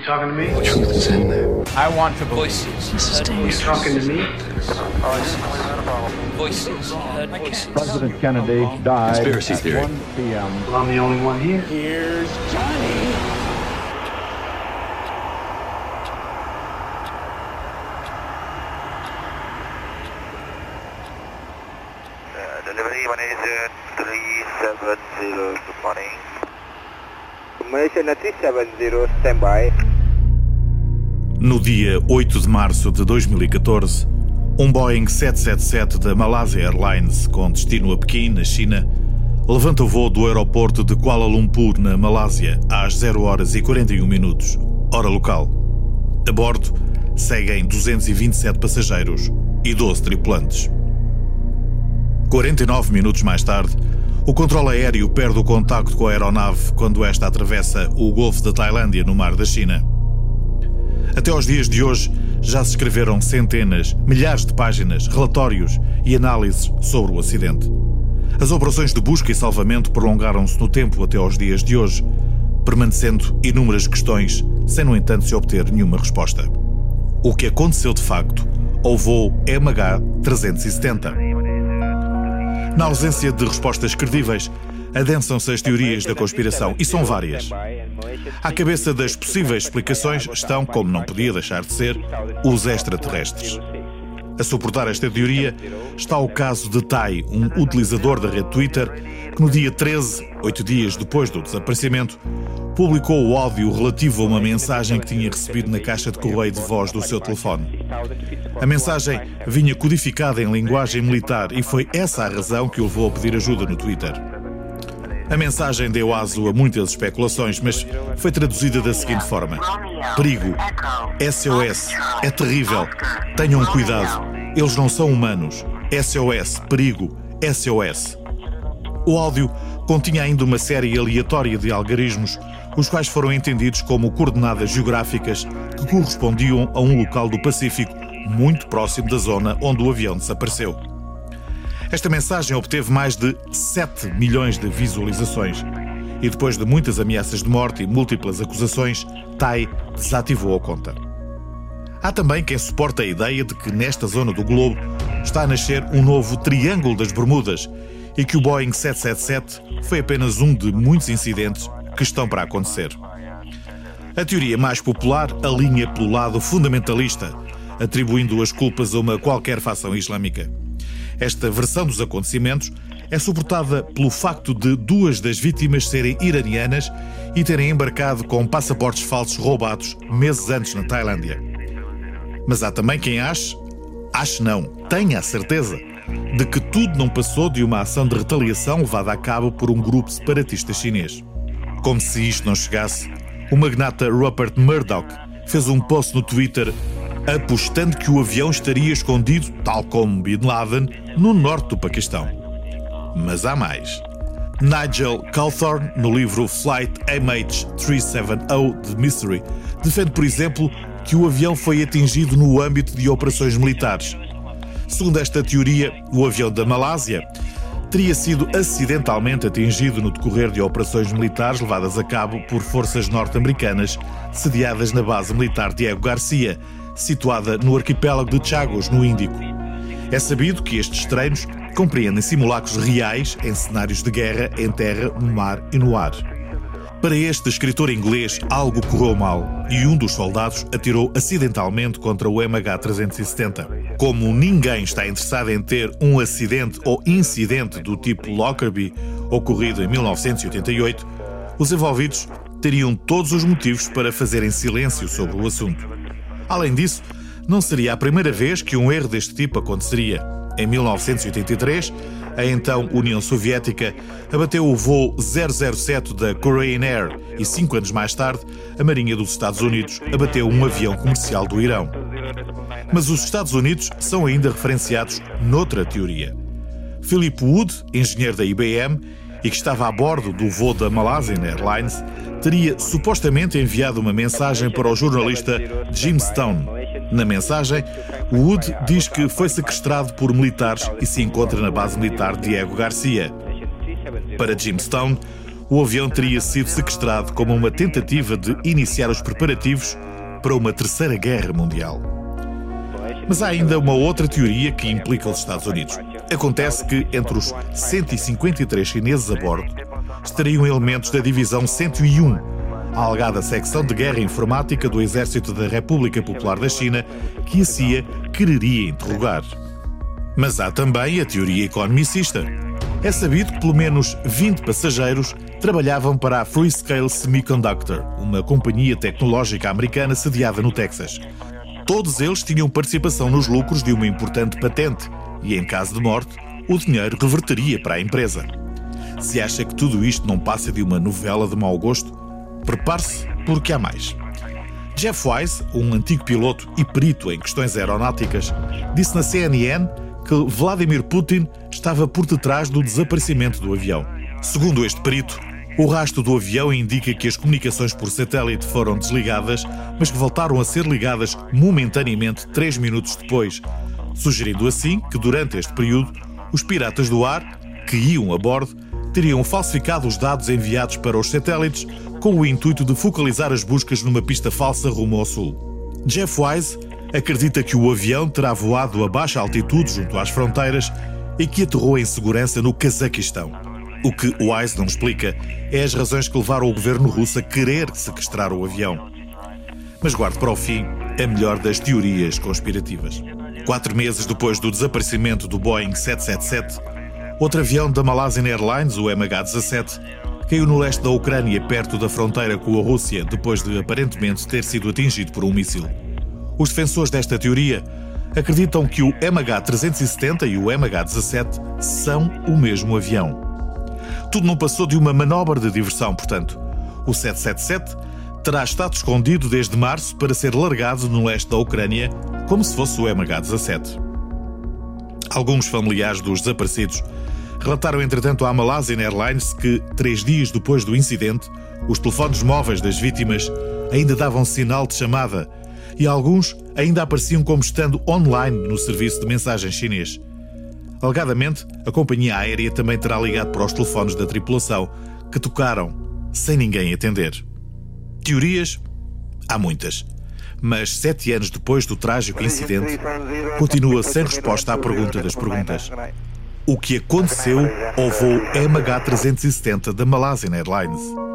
You talking to me? The truth is in there. I want to voices. This is Heard dangerous. You talking to me? Voices. Heard voices. President Kennedy died Conspiracy at theory. 1 p.m. Well, I'm the only one here. Here's Johnny. Uh, delivery Malaysia 370, good morning. Malaysia 370, standby. No dia 8 de março de 2014, um Boeing 777 da Malaysia Airlines, com destino a Pequim, na China, levanta o voo do aeroporto de Kuala Lumpur, na Malásia, às 0 horas e 41 minutos, hora local. A bordo seguem 227 passageiros e 12 tripulantes. 49 minutos mais tarde, o controle aéreo perde o contacto com a aeronave quando esta atravessa o Golfo da Tailândia, no Mar da China. Até aos dias de hoje, já se escreveram centenas, milhares de páginas, relatórios e análises sobre o acidente. As operações de busca e salvamento prolongaram-se no tempo até aos dias de hoje, permanecendo inúmeras questões, sem, no entanto, se obter nenhuma resposta. O que aconteceu de facto ao voo MH370? Na ausência de respostas credíveis, adensam-se as teorias da conspiração e são várias. À cabeça das possíveis explicações estão, como não podia deixar de ser, os extraterrestres. A suportar esta teoria está o caso de Tai, um utilizador da rede Twitter, que no dia 13, oito dias depois do desaparecimento, publicou o áudio relativo a uma mensagem que tinha recebido na caixa de correio de voz do seu telefone. A mensagem vinha codificada em linguagem militar e foi essa a razão que o levou a pedir ajuda no Twitter. A mensagem deu aso a muitas especulações, mas foi traduzida da seguinte forma: Perigo, SOS, é terrível, tenham cuidado, eles não são humanos. SOS, perigo, SOS. O áudio continha ainda uma série aleatória de algarismos, os quais foram entendidos como coordenadas geográficas que correspondiam a um local do Pacífico muito próximo da zona onde o avião desapareceu. Esta mensagem obteve mais de 7 milhões de visualizações e depois de muitas ameaças de morte e múltiplas acusações, Tai desativou a conta. Há também quem suporta a ideia de que nesta zona do globo está a nascer um novo Triângulo das Bermudas e que o Boeing 777 foi apenas um de muitos incidentes que estão para acontecer. A teoria mais popular alinha pelo lado fundamentalista, atribuindo as culpas a uma qualquer facção islâmica. Esta versão dos acontecimentos é suportada pelo facto de duas das vítimas serem iranianas e terem embarcado com passaportes falsos roubados meses antes na Tailândia. Mas há também quem ache, ache não, tenha a certeza, de que tudo não passou de uma ação de retaliação levada a cabo por um grupo separatista chinês. Como se isto não chegasse, o magnata Rupert Murdoch fez um post no Twitter apostando que o avião estaria escondido, tal como Bin Laden, no norte do Paquistão. Mas há mais. Nigel Cawthorne, no livro Flight MH370 de Mystery, defende, por exemplo, que o avião foi atingido no âmbito de operações militares. Segundo esta teoria, o avião da Malásia teria sido acidentalmente atingido no decorrer de operações militares levadas a cabo por forças norte-americanas sediadas na base militar Diego Garcia, situada no arquipélago de Chagos, no Índico. É sabido que estes treinos compreendem simulacros reais em cenários de guerra em terra, no mar e no ar. Para este escritor inglês, algo correu mal e um dos soldados atirou acidentalmente contra o MH370. Como ninguém está interessado em ter um acidente ou incidente do tipo Lockerbie ocorrido em 1988, os envolvidos teriam todos os motivos para fazerem silêncio sobre o assunto. Além disso, não seria a primeira vez que um erro deste tipo aconteceria. Em 1983, a então União Soviética abateu o voo 007 da Korean Air e, cinco anos mais tarde, a Marinha dos Estados Unidos abateu um avião comercial do Irão. Mas os Estados Unidos são ainda referenciados noutra teoria. Philip Wood, engenheiro da IBM e que estava a bordo do voo da Malaysian Airlines, teria supostamente enviado uma mensagem para o jornalista Jim Stone. Na mensagem, Wood diz que foi sequestrado por militares e se encontra na base militar Diego Garcia. Para Jim Stone, o avião teria sido sequestrado como uma tentativa de iniciar os preparativos para uma terceira guerra mundial. Mas há ainda uma outra teoria que implica os Estados Unidos. Acontece que entre os 153 chineses a bordo estariam elementos da Divisão 101, a alegada secção de guerra informática do Exército da República Popular da China, que a CIA quereria interrogar. Mas há também a teoria economicista. É sabido que pelo menos 20 passageiros trabalhavam para a Freescale Semiconductor, uma companhia tecnológica americana sediada no Texas. Todos eles tinham participação nos lucros de uma importante patente e, em caso de morte, o dinheiro reverteria para a empresa. Se acha que tudo isto não passa de uma novela de mau gosto, prepare-se porque há mais. Jeff Wise, um antigo piloto e perito em questões aeronáuticas, disse na CNN que Vladimir Putin estava por detrás do desaparecimento do avião. Segundo este perito, o rastro do avião indica que as comunicações por satélite foram desligadas, mas que voltaram a ser ligadas momentaneamente três minutos depois, sugerindo assim que durante este período os piratas do ar, que iam a bordo, teriam falsificado os dados enviados para os satélites com o intuito de focalizar as buscas numa pista falsa rumo ao sul. Jeff Wise acredita que o avião terá voado a baixa altitude junto às fronteiras e que aterrou em segurança no Cazaquistão. O que Wise não explica é as razões que levaram o governo russo a querer sequestrar o avião. Mas guarde para o fim a melhor das teorias conspirativas. Quatro meses depois do desaparecimento do Boeing 777, outro avião da Malaysian Airlines, o MH17, caiu no leste da Ucrânia, perto da fronteira com a Rússia, depois de aparentemente ter sido atingido por um míssil. Os defensores desta teoria acreditam que o MH370 e o MH17 são o mesmo avião. Tudo não passou de uma manobra de diversão, portanto. O 777 terá estado escondido desde março para ser largado no leste da Ucrânia, como se fosse o MH17. Alguns familiares dos desaparecidos relataram, entretanto, à Malaysian Airlines que, três dias depois do incidente, os telefones móveis das vítimas ainda davam sinal de chamada e alguns ainda apareciam como estando online no serviço de mensagem chinês. Alegadamente, a companhia aérea também terá ligado para os telefones da tripulação, que tocaram sem ninguém atender. Teorias? Há muitas. Mas sete anos depois do trágico incidente, continua sem resposta à pergunta das perguntas. O que aconteceu ao voo MH370 da Malaysian Airlines?